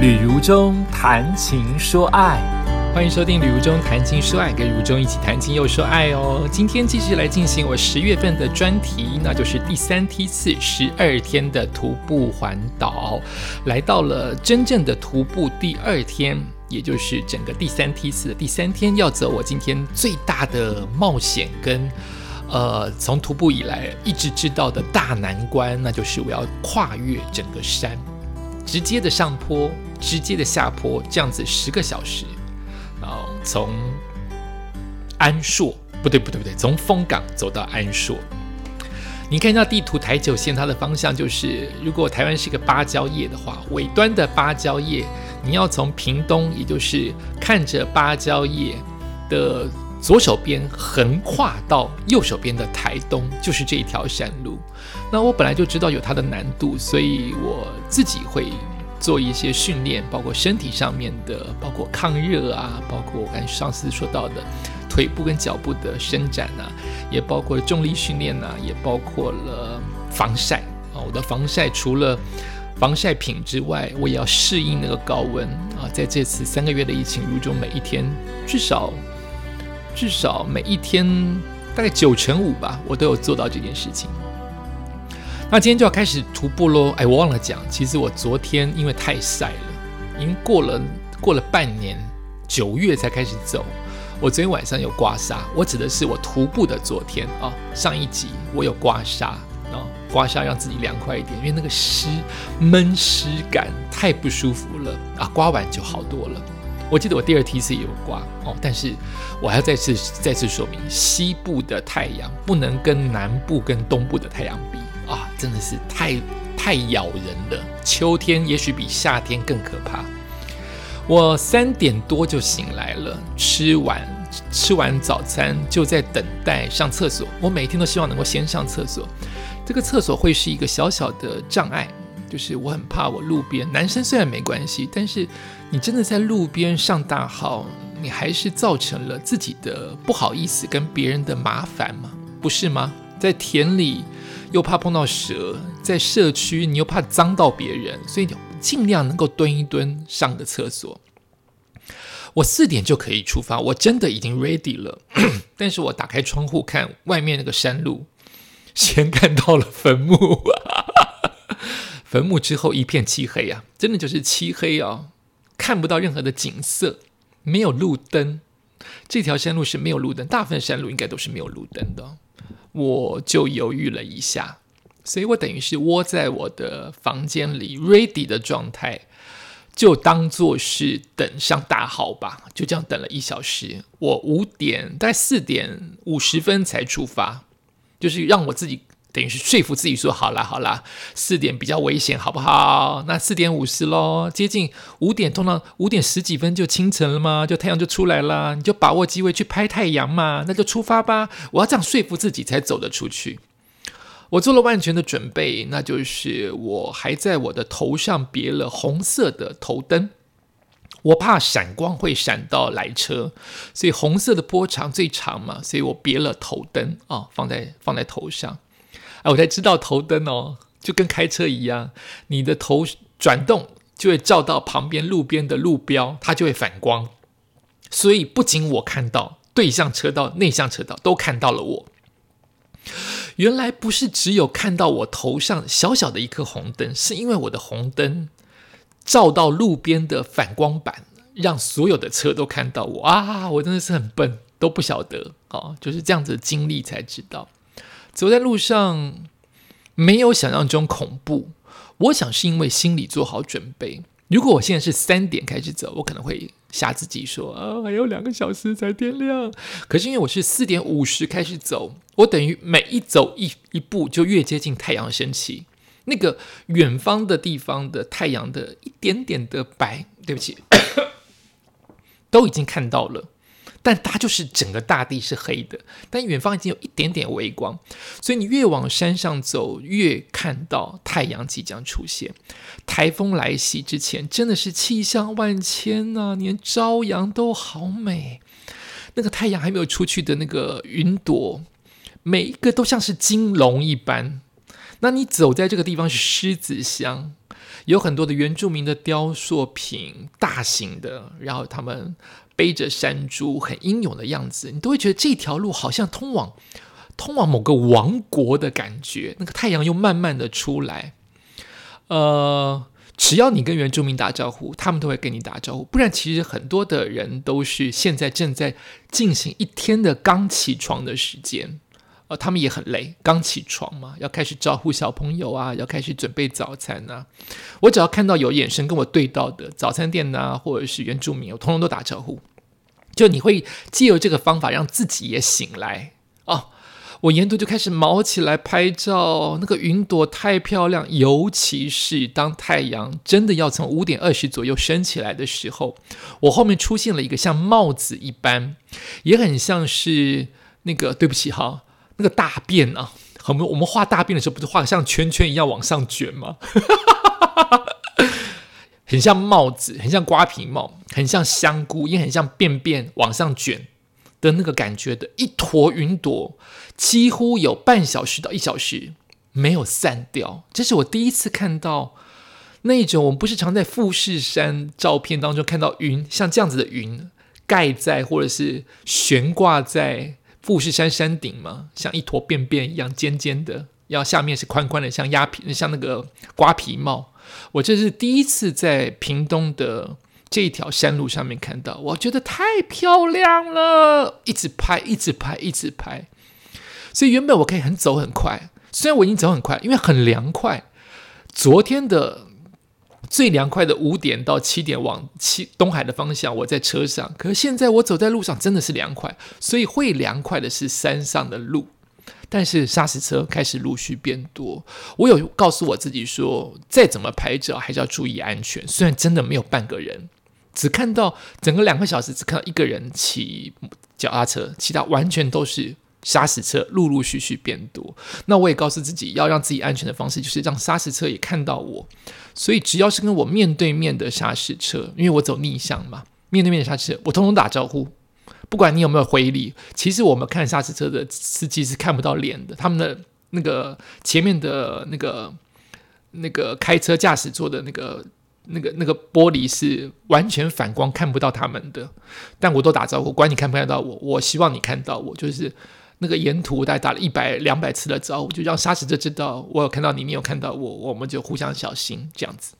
旅如中谈情说爱，欢迎收听《旅如中谈情说爱》，跟如中一起谈情又说爱哦。今天继续来进行我十月份的专题，那就是第三梯次十二天的徒步环岛，来到了真正的徒步第二天，也就是整个第三梯次的第三天，要走我今天最大的冒险跟呃，从徒步以来一直知道的大难关，那就是我要跨越整个山，直接的上坡。直接的下坡，这样子十个小时，然后从安硕不对不对不对，从丰港走到安硕。你看一下地图，台九线它的方向就是，如果台湾是个芭蕉叶的话，尾端的芭蕉叶，你要从屏东，也就是看着芭蕉叶的左手边横跨到右手边的台东，就是这一条山路。那我本来就知道有它的难度，所以我自己会。做一些训练，包括身体上面的，包括抗热啊，包括我刚才上次说到的腿部跟脚部的伸展啊，也包括重力训练呐，也包括了防晒啊。我的防晒除了防晒品之外，我也要适应那个高温啊。在这次三个月的疫情如中，每一天至少至少每一天大概九成五吧，我都有做到这件事情。那今天就要开始徒步喽！哎，我忘了讲，其实我昨天因为太晒了，已经过了过了半年，九月才开始走。我昨天晚上有刮痧，我指的是我徒步的昨天啊。上一集我有刮痧啊，刮痧让自己凉快一点，因为那个湿闷湿感太不舒服了啊。刮完就好多了。我记得我第二梯次也有刮哦，但是我还要再次再次说明，西部的太阳不能跟南部跟东部的太阳比。啊，真的是太太咬人了！秋天也许比夏天更可怕。我三点多就醒来了，吃完吃完早餐就在等待上厕所。我每天都希望能够先上厕所，这个厕所会是一个小小的障碍，就是我很怕我路边男生虽然没关系，但是你真的在路边上大号，你还是造成了自己的不好意思跟别人的麻烦吗？不是吗？在田里。又怕碰到蛇，在社区你又怕脏到别人，所以你尽量能够蹲一蹲，上个厕所。我四点就可以出发，我真的已经 ready 了。但是我打开窗户看外面那个山路，先看到了坟墓，坟墓之后一片漆黑啊，真的就是漆黑啊，看不到任何的景色，没有路灯。这条山路是没有路灯，大部分山路应该都是没有路灯的。我就犹豫了一下，所以我等于是窝在我的房间里，ready 的状态，就当做是等上大号吧。就这样等了一小时，我五点大概四点五十分才出发，就是让我自己。等于是说服自己说好啦好啦，四点比较危险，好不好？那四点五十喽，接近五点，通常五点十几分就清晨了吗？就太阳就出来了，你就把握机会去拍太阳嘛，那就出发吧。我要这样说服自己才走得出去。我做了万全的准备，那就是我还在我的头上别了红色的头灯，我怕闪光会闪到来车，所以红色的波长最长嘛，所以我别了头灯啊，放在放在头上。哎，我才知道头灯哦，就跟开车一样，你的头转动就会照到旁边路边的路标，它就会反光。所以不仅我看到对向车道、内向车道都看到了我。原来不是只有看到我头上小小的一颗红灯，是因为我的红灯照到路边的反光板，让所有的车都看到我啊！我真的是很笨，都不晓得哦，就是这样子经历才知道。走在路上没有想象中恐怖，我想是因为心里做好准备。如果我现在是三点开始走，我可能会吓自己说啊，还有两个小时才天亮。可是因为我是四点五十开始走，我等于每一走一一步就越接近太阳升起，那个远方的地方的太阳的一点点的白，对不起，都已经看到了。但它就是整个大地是黑的，但远方已经有一点点微光，所以你越往山上走，越看到太阳即将出现。台风来袭之前，真的是气象万千呐，连朝阳都好美。那个太阳还没有出去的那个云朵，每一个都像是金龙一般。那你走在这个地方是狮子乡，有很多的原住民的雕塑品，大型的，然后他们背着山猪，很英勇的样子，你都会觉得这条路好像通往通往某个王国的感觉。那个太阳又慢慢的出来，呃。只要你跟原住民打招呼，他们都会跟你打招呼。不然，其实很多的人都是现在正在进行一天的刚起床的时间，呃，他们也很累，刚起床嘛，要开始招呼小朋友啊，要开始准备早餐啊。我只要看到有眼神跟我对到的早餐店呐，或者是原住民，我通通都打招呼。就你会借由这个方法让自己也醒来哦。我沿途就开始毛起来拍照，那个云朵太漂亮，尤其是当太阳真的要从五点二十左右升起来的时候，我后面出现了一个像帽子一般，也很像是那个对不起哈，那个大便啊，我们我们画大便的时候不是画像圈圈一样往上卷吗？很像帽子，很像瓜皮帽，很像香菇，也很像便便往上卷。的那个感觉的一坨云朵，几乎有半小时到一小时没有散掉。这是我第一次看到那种我们不是常在富士山照片当中看到云，像这样子的云盖在或者是悬挂在富士山山顶吗？像一坨便便一样尖尖的，要下面是宽宽的，像鸭皮，像那个瓜皮帽。我这是第一次在屏东的。这一条山路上面看到，我觉得太漂亮了，一直拍，一直拍，一直拍。所以原本我可以很走很快，虽然我已经走很快，因为很凉快。昨天的最凉快的五点到七点往七东海的方向，我在车上。可是现在我走在路上真的是凉快，所以会凉快的是山上的路。但是砂石车开始陆续变多，我有告诉我自己说，再怎么拍照还是要注意安全。虽然真的没有半个人。只看到整个两个小时，只看到一个人骑脚踏车，其他完全都是砂石车，陆陆续续变多。那我也告诉自己，要让自己安全的方式，就是让砂石车也看到我。所以只要是跟我面对面的砂石车，因为我走逆向嘛，面对面的砂石车，我通通打招呼，不管你有没有回礼。其实我们看砂石车的司机是看不到脸的，他们的那个前面的那个那个开车驾驶座的那个。那个那个玻璃是完全反光，看不到他们的。但我都打招呼，管你看不看到我，我希望你看到我。就是那个沿途大概打了一百两百次的招呼，就让沙石者知道我有看到你，你有看到我，我们就互相小心这样子。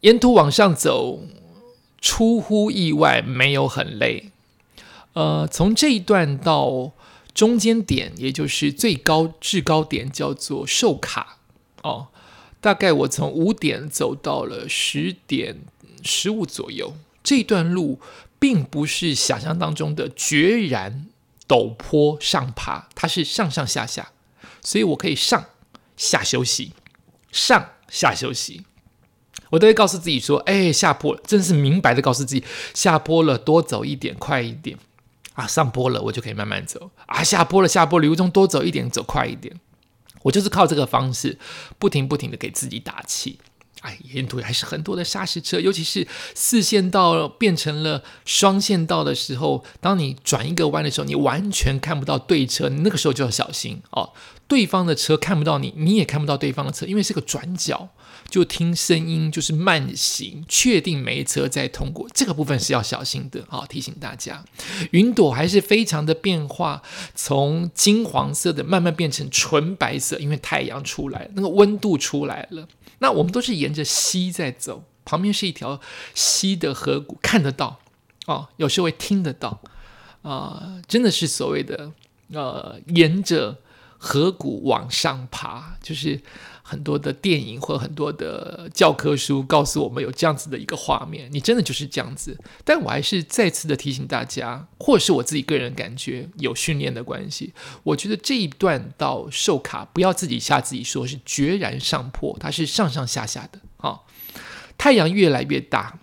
沿途往上走，出乎意外没有很累。呃，从这一段到中间点，也就是最高制高点，叫做寿卡哦。大概我从五点走到了十点十五左右，这段路并不是想象当中的决然陡坡上爬，它是上上下下，所以我可以上下休息，上下休息。我都会告诉自己说：“哎，下坡了，真是明白的告诉自己，下坡了多走一点，快一点啊！上坡了，我就可以慢慢走啊！下坡了，下坡旅途中多走一点，走快一点。”我就是靠这个方式，不停不停的给自己打气。哎，沿途还是很多的砂石车，尤其是四线道变成了双线道的时候，当你转一个弯的时候，你完全看不到对车，你那个时候就要小心哦。对方的车看不到你，你也看不到对方的车，因为是个转角。就听声音，就是慢行，确定没车在通过，这个部分是要小心的啊！提醒大家，云朵还是非常的变化，从金黄色的慢慢变成纯白色，因为太阳出来，那个温度出来了。那我们都是沿着溪在走，旁边是一条溪的河谷，看得到哦，有时候会听得到啊，真的是所谓的呃，沿着河谷往上爬，就是。很多的电影或很多的教科书告诉我们有这样子的一个画面，你真的就是这样子。但我还是再次的提醒大家，或是我自己个人感觉有训练的关系，我觉得这一段到寿卡不要自己吓自己，说是决然上坡，它是上上下下的啊。太阳越来越大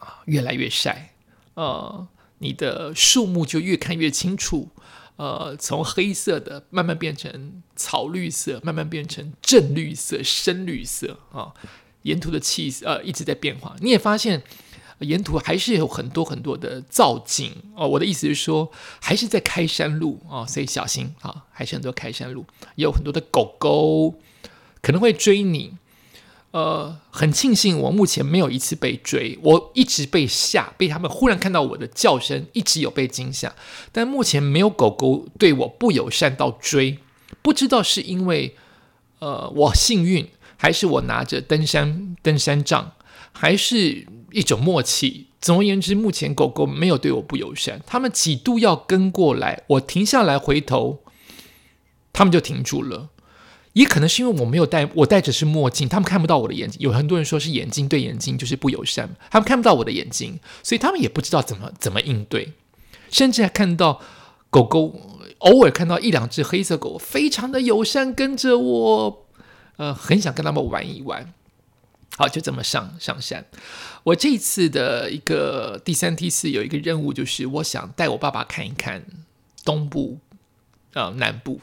啊，越来越晒，呃，你的树木就越看越清楚。呃，从黑色的慢慢变成草绿色，慢慢变成正绿色、深绿色啊。沿途的气色呃一直在变化，你也发现沿途还是有很多很多的造景哦。我的意思是说，还是在开山路啊，所以小心啊，还是很多开山路，也有很多的狗狗可能会追你。呃，很庆幸我目前没有一次被追，我一直被吓，被他们忽然看到我的叫声，一直有被惊吓，但目前没有狗狗对我不友善到追，不知道是因为呃我幸运，还是我拿着登山登山杖，还是一种默契。总而言之，目前狗狗没有对我不友善，他们几度要跟过来，我停下来回头，他们就停住了。也可能是因为我没有戴，我戴着是墨镜，他们看不到我的眼睛。有很多人说是眼睛对眼睛就是不友善，他们看不到我的眼睛，所以他们也不知道怎么怎么应对。甚至还看到狗狗，偶尔看到一两只黑色狗，非常的友善，跟着我，呃，很想跟他们玩一玩。好，就这么上上山。我这一次的一个第三梯次有一个任务，就是我想带我爸爸看一看东部，呃，南部。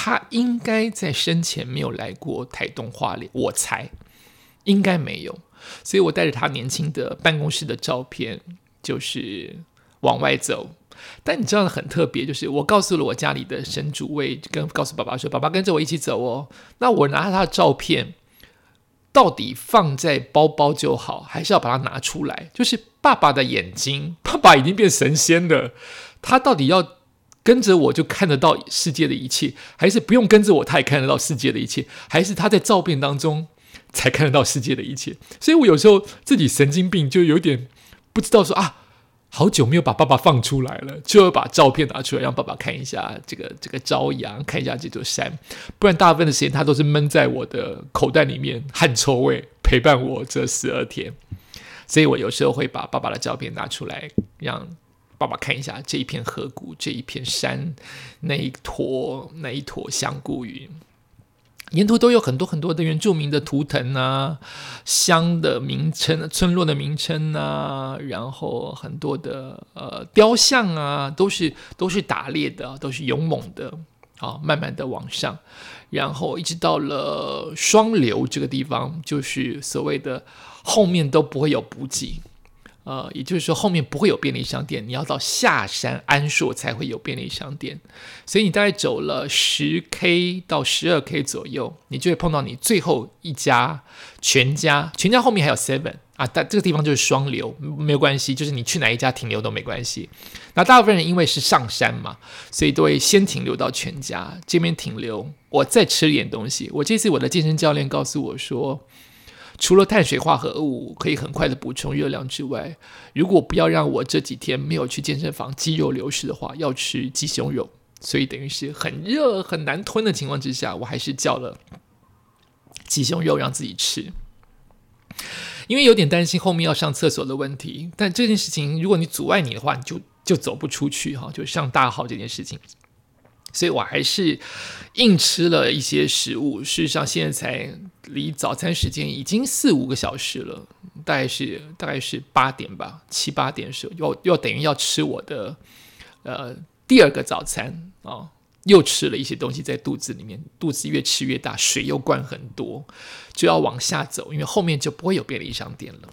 他应该在生前没有来过台东花莲，我猜应该没有。所以我带着他年轻的办公室的照片，就是往外走。但你知道很特别，就是我告诉了我家里的神主位，跟告诉爸爸说：“爸爸跟着我一起走哦。”那我拿着他的照片，到底放在包包就好，还是要把它拿出来？就是爸爸的眼睛，爸爸已经变神仙了，他到底要？跟着我就看得到世界的一切，还是不用跟着我他也看得到世界的一切？还是他在照片当中才看得到世界的一切？所以我有时候自己神经病，就有点不知道说啊，好久没有把爸爸放出来了，就要把照片拿出来让爸爸看一下这个这个朝阳，看一下这座山，不然大部分的时间他都是闷在我的口袋里面，汗臭味陪伴我这十二天。所以我有时候会把爸爸的照片拿出来让。爸爸看一下这一片河谷，这一片山，那一坨那一坨香菇云，沿途都有很多很多的原住民的图腾啊，乡的名称、村落的名称啊，然后很多的呃雕像啊，都是都是打猎的，都是勇猛的，啊，慢慢的往上，然后一直到了双流这个地方，就是所谓的后面都不会有补给。呃，也就是说，后面不会有便利商店，你要到下山安硕才会有便利商店。所以你大概走了十 K 到十二 K 左右，你就会碰到你最后一家全家。全家后面还有 Seven 啊，但这个地方就是双流，没有关系，就是你去哪一家停留都没关系。那大部分人因为是上山嘛，所以都会先停留到全家这边停留，我再吃点东西。我这次我的健身教练告诉我说。除了碳水化合物可以很快的补充热量之外，如果不要让我这几天没有去健身房肌肉流失的话，要吃鸡胸肉。所以等于是很热很难吞的情况之下，我还是叫了鸡胸肉让自己吃，因为有点担心后面要上厕所的问题。但这件事情如果你阻碍你的话，你就就走不出去哈，就上大号这件事情。所以我还是硬吃了一些食物。事实上，现在才离早餐时间已经四五个小时了，大概是大概是八点吧，七八点的时候，又又等于要吃我的呃第二个早餐啊，又吃了一些东西在肚子里面，肚子越吃越大，水又灌很多，就要往下走，因为后面就不会有便利商店了。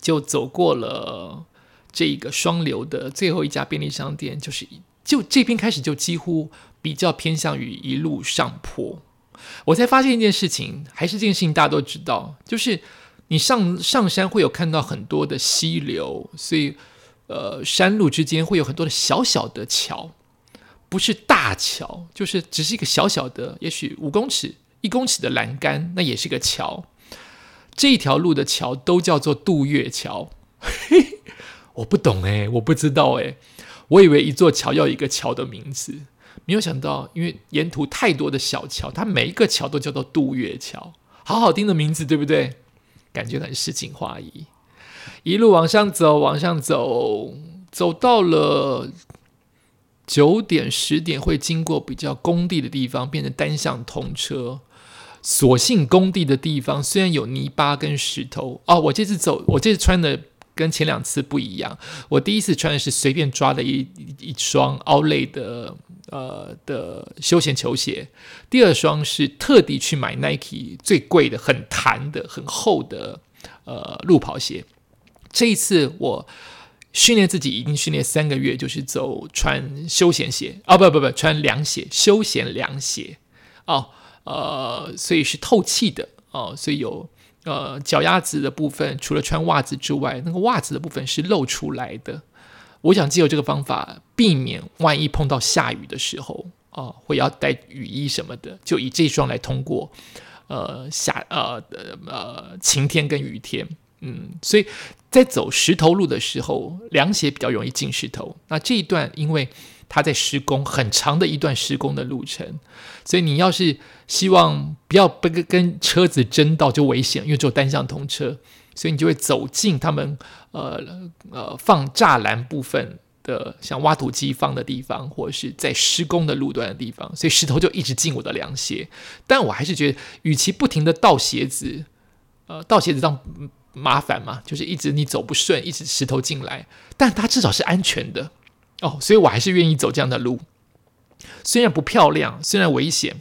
就走过了这个双流的最后一家便利商店，就是。就这边开始就几乎比较偏向于一路上坡，我才发现一件事情，还是这件事情大家都知道，就是你上上山会有看到很多的溪流，所以呃山路之间会有很多的小小的桥，不是大桥，就是只是一个小小的，也许五公尺、一公尺的栏杆，那也是个桥。这一条路的桥都叫做渡月桥，我不懂哎，我不知道哎。我以为一座桥要一个桥的名字，没有想到，因为沿途太多的小桥，它每一个桥都叫做渡月桥，好好听的名字，对不对？感觉很诗情画意。一路往上走，往上走，走到了九点、十点，会经过比较工地的地方，变成单向通车。所幸工地的地方虽然有泥巴跟石头，哦，我这次走，我这次穿的。跟前两次不一样，我第一次穿的是随便抓的一一双奥莱的呃的休闲球鞋，第二双是特地去买 Nike 最贵的、很弹的、很厚的呃路跑鞋。这一次我训练自己已经训练三个月，就是走穿休闲鞋啊，不不不，穿凉鞋，休闲凉鞋哦，呃，所以是透气的。哦，所以有呃脚丫子的部分，除了穿袜子之外，那个袜子的部分是露出来的。我想借由这个方法，避免万一碰到下雨的时候，哦，会要带雨衣什么的，就以这双来通过，呃，下呃呃晴天跟雨天，嗯，所以在走石头路的时候，凉鞋比较容易进石头。那这一段因为它在施工，很长的一段施工的路程，所以你要是希望不要被跟跟车子争道就危险，因为只有单向通车。所以你就会走进他们呃呃放栅栏部分的，像挖土机放的地方，或者是在施工的路段的地方，所以石头就一直进我的凉鞋。但我还是觉得，与其不停的倒鞋子，呃，倒鞋子让麻烦嘛，就是一直你走不顺，一直石头进来，但它至少是安全的哦，所以我还是愿意走这样的路。虽然不漂亮，虽然危险，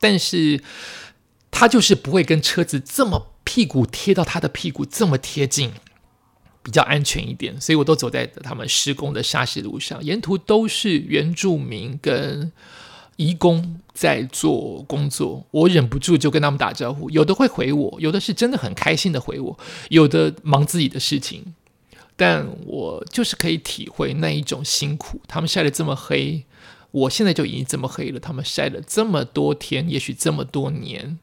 但是它就是不会跟车子这么。屁股贴到他的屁股这么贴近，比较安全一点，所以我都走在他们施工的沙石路上，沿途都是原住民跟义工在做工作，我忍不住就跟他们打招呼，有的会回我，有的是真的很开心的回我，有的忙自己的事情，但我就是可以体会那一种辛苦，他们晒得这么黑。我现在就已经这么黑了，他们晒了这么多天，也许这么多年，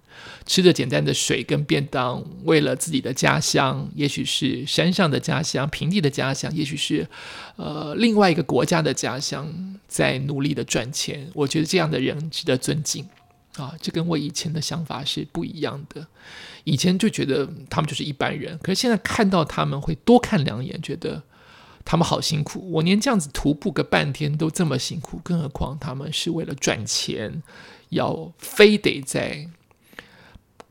吃着简单的水跟便当，为了自己的家乡，也许是山上的家乡、平地的家乡，也许是呃另外一个国家的家乡，在努力的赚钱。我觉得这样的人值得尊敬啊！这跟我以前的想法是不一样的。以前就觉得他们就是一般人，可是现在看到他们会多看两眼，觉得。他们好辛苦，我连这样子徒步个半天都这么辛苦，更何况他们是为了赚钱，要非得在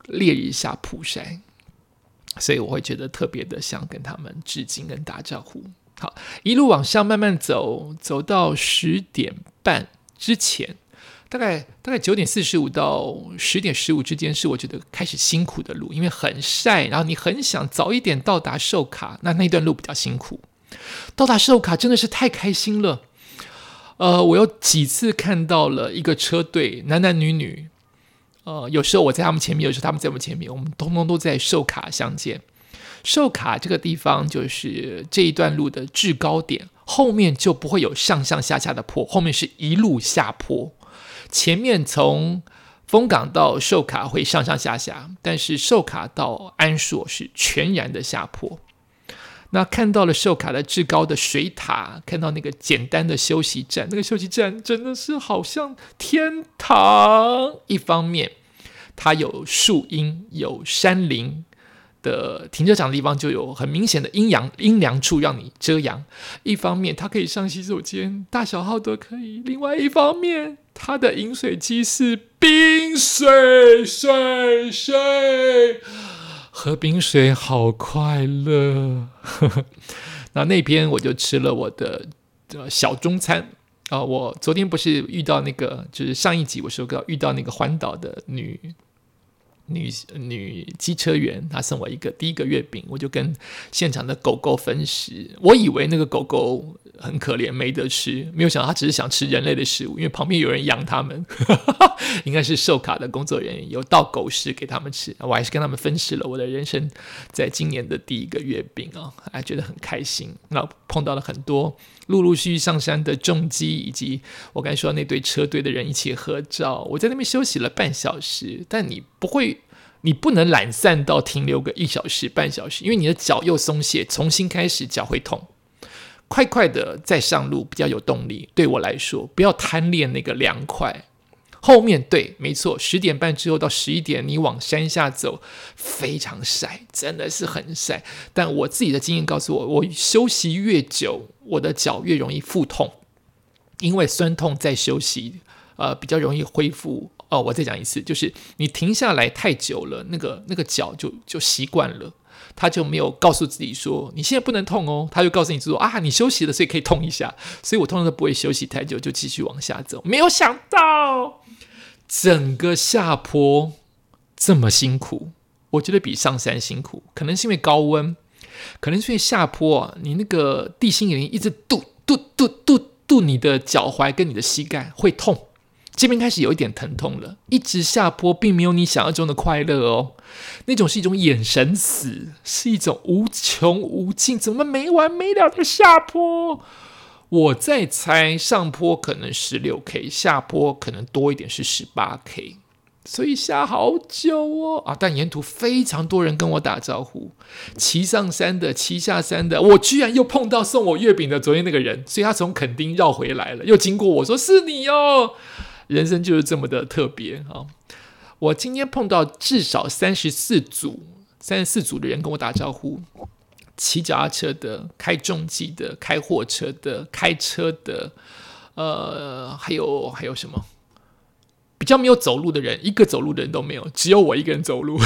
烈日下曝晒，所以我会觉得特别的想跟他们致敬跟打招呼。好，一路往上慢慢走，走到十点半之前，大概大概九点四十五到十点十五之间是我觉得开始辛苦的路，因为很晒，然后你很想早一点到达寿卡，那那段路比较辛苦。到达寿卡真的是太开心了，呃，我有几次看到了一个车队，男男女女，呃，有时候我在他们前面，有时候他们在我们前面，我们通通都在寿卡相见。寿卡这个地方就是这一段路的制高点，后面就不会有上上下下的坡，后面是一路下坡。前面从丰港到寿卡会上上下下，但是寿卡到安硕是全然的下坡。那看到了寿卡的至高的水塔，看到那个简单的休息站，那个休息站真的是好像天堂。一方面，它有树荫，有山林的停车场的地方就有很明显的阴阳阴凉处让你遮阳；一方面，它可以上洗手间，大小号都可以；另外一方面，它的饮水机是冰水水水。喝冰水好快乐，那那边我就吃了我的小中餐啊。我昨天不是遇到那个，就是上一集我说过遇到那个环岛的女。女女机车员，她送我一个第一个月饼，我就跟现场的狗狗分食。我以为那个狗狗很可怜，没得吃，没有想到它只是想吃人类的食物，因为旁边有人养它们，应该是售卡的工作人员有倒狗食给他们吃。我还是跟他们分食了我的人生在今年的第一个月饼啊，还觉得很开心。那碰到了很多陆陆续续上山的重机，以及我刚才说那对车队的人一起合照。我在那边休息了半小时，但你不会。你不能懒散到停留个一小时、半小时，因为你的脚又松懈，重新开始脚会痛。快快的再上路比较有动力。对我来说，不要贪恋那个凉快。后面对，没错，十点半之后到十一点，你往山下走，非常晒，真的是很晒。但我自己的经验告诉我，我休息越久，我的脚越容易腹痛，因为酸痛在休息，呃，比较容易恢复。哦，我再讲一次，就是你停下来太久了，那个那个脚就就习惯了，他就没有告诉自己说你现在不能痛哦，他就告诉你说啊，你休息了，所以可以痛一下。所以我通常都不会休息太久，就继续往下走。没有想到整个下坡这么辛苦，我觉得比上山辛苦，可能是因为高温，可能是因为下坡啊，你那个地心引力一直度度度度度你的脚踝跟你的膝盖会痛。这边开始有一点疼痛了，一直下坡，并没有你想象中的快乐哦。那种是一种眼神死，是一种无穷无尽、怎么没完没了的下坡。我在猜，上坡可能十六 K，下坡可能多一点是十八 K。所以下好久哦啊！但沿途非常多人跟我打招呼，骑上山的，骑下山的，我居然又碰到送我月饼的昨天那个人，所以他从垦丁绕回来了，又经过我说是你哦。人生就是这么的特别啊！我今天碰到至少三十四组、三十四组的人跟我打招呼，骑脚踏车的、开重机的、开货车的、开车的，呃，还有还有什么？比较没有走路的人，一个走路的人都没有，只有我一个人走路。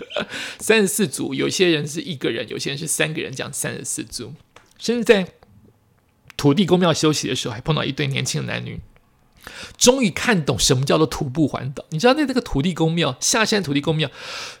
三十四组，有些人是一个人，有些人是三个人，这样三十四组。甚至在土地公庙休息的时候，还碰到一对年轻的男女。终于看懂什么叫做徒步环岛。你知道，那那个土地公庙下山，土地公庙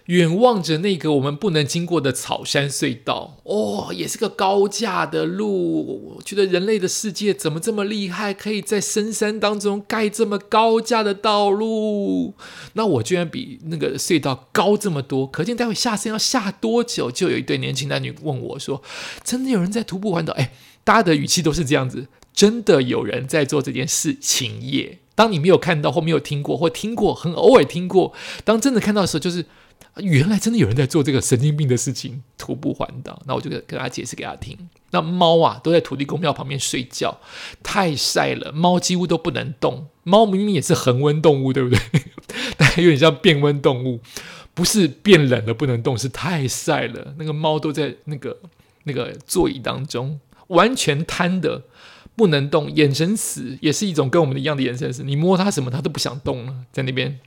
远望着那个我们不能经过的草山隧道，哦，也是个高架的路。我觉得人类的世界怎么这么厉害，可以在深山当中盖这么高架的道路？那我居然比那个隧道高这么多，可见待会下山要下多久？就有一对年轻男女问我说：“真的有人在徒步环岛？”哎，大家的语气都是这样子。真的有人在做这件事情耶！当你没有看到或没有听过，或听过很偶尔听过，当真的看到的时候，就是原来真的有人在做这个神经病的事情——徒步环岛。那我就跟跟他解释给他听。那猫啊，都在土地公庙旁边睡觉，太晒了，猫几乎都不能动。猫明明也是恒温动物，对不对？但有点像变温动物，不是变冷了不能动，是太晒了。那个猫都在那个那个座椅当中，完全瘫的。不能动，眼神死也是一种跟我们的一样的眼神死。你摸它什么，它都不想动了，在那边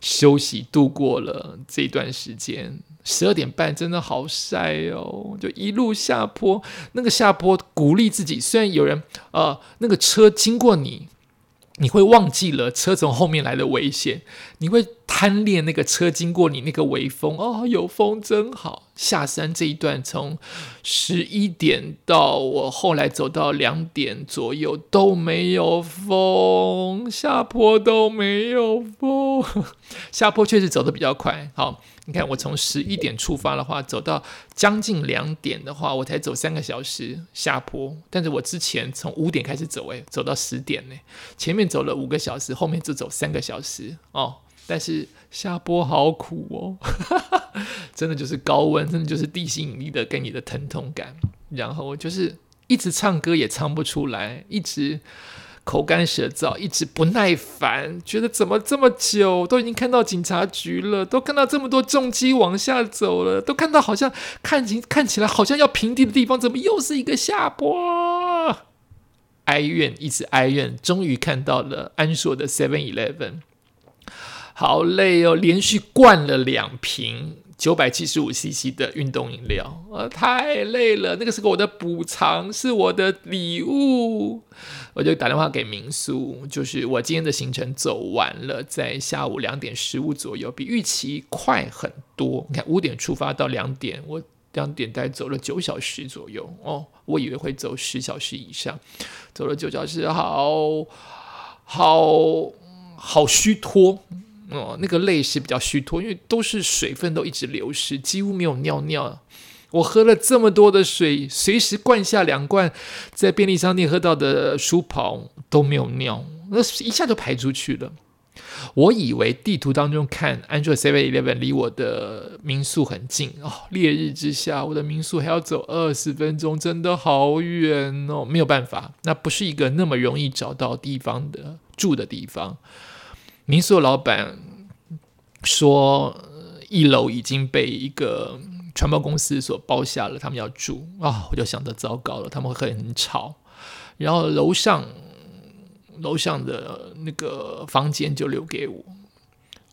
休息度过了这段时间。十二点半真的好晒哦，就一路下坡，那个下坡鼓励自己。虽然有人呃，那个车经过你。你会忘记了车从后面来的危险，你会贪恋那个车经过你那个微风哦，有风真好。下山这一段从十一点到我后来走到两点左右都没有风，下坡都没有风，下坡确实走的比较快。好。你看，我从十一点出发的话，走到将近两点的话，我才走三个小时下坡。但是我之前从五点开始走，诶，走到十点呢，前面走了五个小时，后面只走三个小时哦。但是下坡好苦哦，真的就是高温，真的就是地心引力的给你的疼痛感。然后就是一直唱歌也唱不出来，一直。口干舌燥，一直不耐烦，觉得怎么这么久？都已经看到警察局了，都看到这么多重机往下走了，都看到好像看起看起来好像要平地的地方，怎么又是一个下坡？哀怨，一直哀怨，终于看到了安硕的 Seven Eleven，好累哦，连续灌了两瓶。九百七十五 CC 的运动饮料，啊，太累了。那个是我的补偿，是我的礼物。我就打电话给民宿，就是我今天的行程走完了，在下午两点十五左右，比预期快很多。你看，五点出发到两点，我两点待走了九小时左右。哦，我以为会走十小时以上，走了九小时，好好好虚脱。哦，那个泪是比较虚脱，因为都是水分都一直流失，几乎没有尿尿。我喝了这么多的水，随时灌下两罐，在便利商店喝到的舒跑都没有尿，那一下就排出去了。我以为地图当中看安卓 Seven Eleven 离我的民宿很近哦，烈日之下，我的民宿还要走二十分钟，真的好远哦。没有办法，那不是一个那么容易找到地方的住的地方。民宿老板说，一楼已经被一个传播公司所包下了，他们要住啊，我就想着糟糕了，他们会很吵。然后楼上楼上的那个房间就留给我，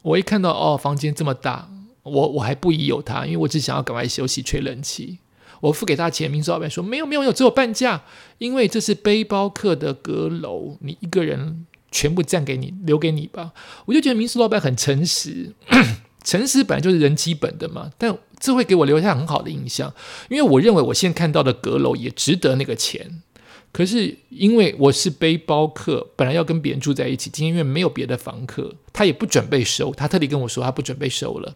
我一看到哦，房间这么大，我我还不疑有他，因为我只想要赶快休息吹冷气。我付给他钱，民宿老板说没有没有没有，只有半价，因为这是背包客的阁楼，你一个人。全部占给你，留给你吧。我就觉得民宿老板很诚实，诚实本来就是人基本的嘛。但这会给我留下很好的印象，因为我认为我现在看到的阁楼也值得那个钱。可是因为我是背包客，本来要跟别人住在一起，今天因为没有别的房客，他也不准备收，他特地跟我说他不准备收了，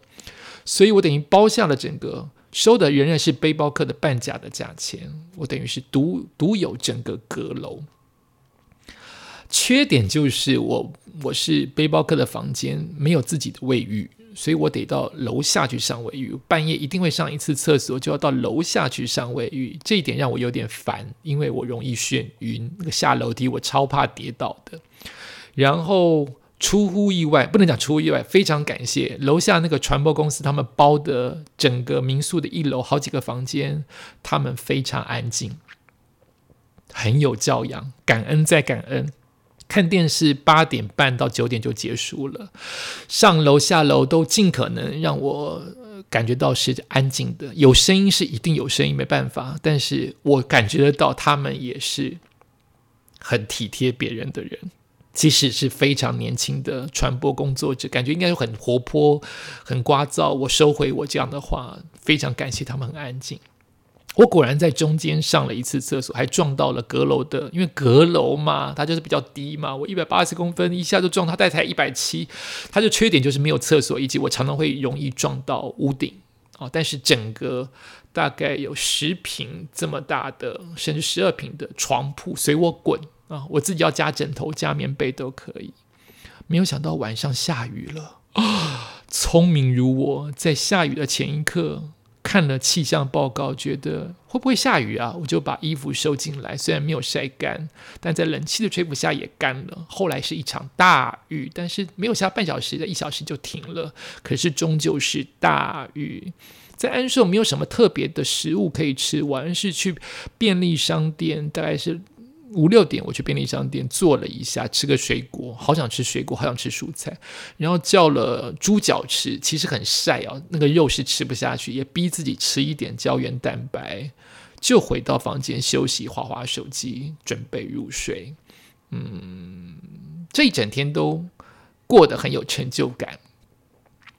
所以我等于包下了整个收的仍然是背包客的半价的价钱，我等于是独独有整个阁楼。缺点就是我我是背包客的房间没有自己的卫浴，所以我得到楼下去上卫浴。半夜一定会上一次厕所，就要到楼下去上卫浴。这一点让我有点烦，因为我容易眩晕。那个下楼梯我超怕跌倒的。然后出乎意外，不能讲出乎意外，非常感谢楼下那个传播公司，他们包的整个民宿的一楼好几个房间，他们非常安静，很有教养，感恩再感恩。看电视八点半到九点就结束了，上楼下楼都尽可能让我感觉到是安静的，有声音是一定有声音，没办法。但是我感觉得到他们也是很体贴别人的人，即使是非常年轻的传播工作者，感觉应该很活泼、很聒噪。我收回我这样的话，非常感谢他们很安静。我果然在中间上了一次厕所，还撞到了阁楼的，因为阁楼嘛，它就是比较低嘛。我一百八十公分，一下就撞它，它才一百七，它的缺点就是没有厕所，以及我常常会容易撞到屋顶啊。但是整个大概有十平这么大的，甚至十二平的床铺随我滚啊，我自己要加枕头、加棉被都可以。没有想到晚上下雨了啊！聪明如我在下雨的前一刻。看了气象报告，觉得会不会下雨啊？我就把衣服收进来，虽然没有晒干，但在冷气的吹拂下也干了。后来是一场大雨，但是没有下半小时，在一小时就停了。可是终究是大雨。在安顺没有什么特别的食物可以吃，我是去便利商店，大概是。五六点，我去便利商店坐了一下，吃个水果，好想吃水果，好想吃蔬菜，然后叫了猪脚吃，其实很晒啊，那个肉是吃不下去，也逼自己吃一点胶原蛋白，就回到房间休息，划划手机，准备入睡。嗯，这一整天都过得很有成就感，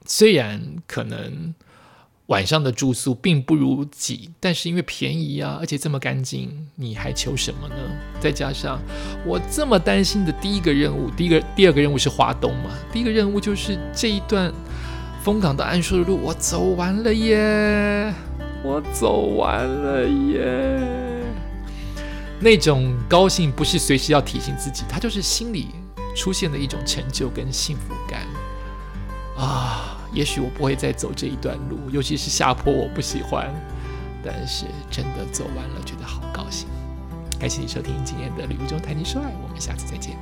虽然可能。晚上的住宿并不如己，但是因为便宜啊，而且这么干净，你还求什么呢？再加上我这么担心的第一个任务，第一个、第二个任务是华东嘛，第一个任务就是这一段风港到安顺的路，我走完了耶，我走完了耶，那种高兴不是随时要提醒自己，它就是心里出现的一种成就跟幸福感啊。也许我不会再走这一段路，尤其是下坡，我不喜欢。但是真的走完了，觉得好高兴。感谢你收听今天的《旅途中谈情说爱》，我们下次再见。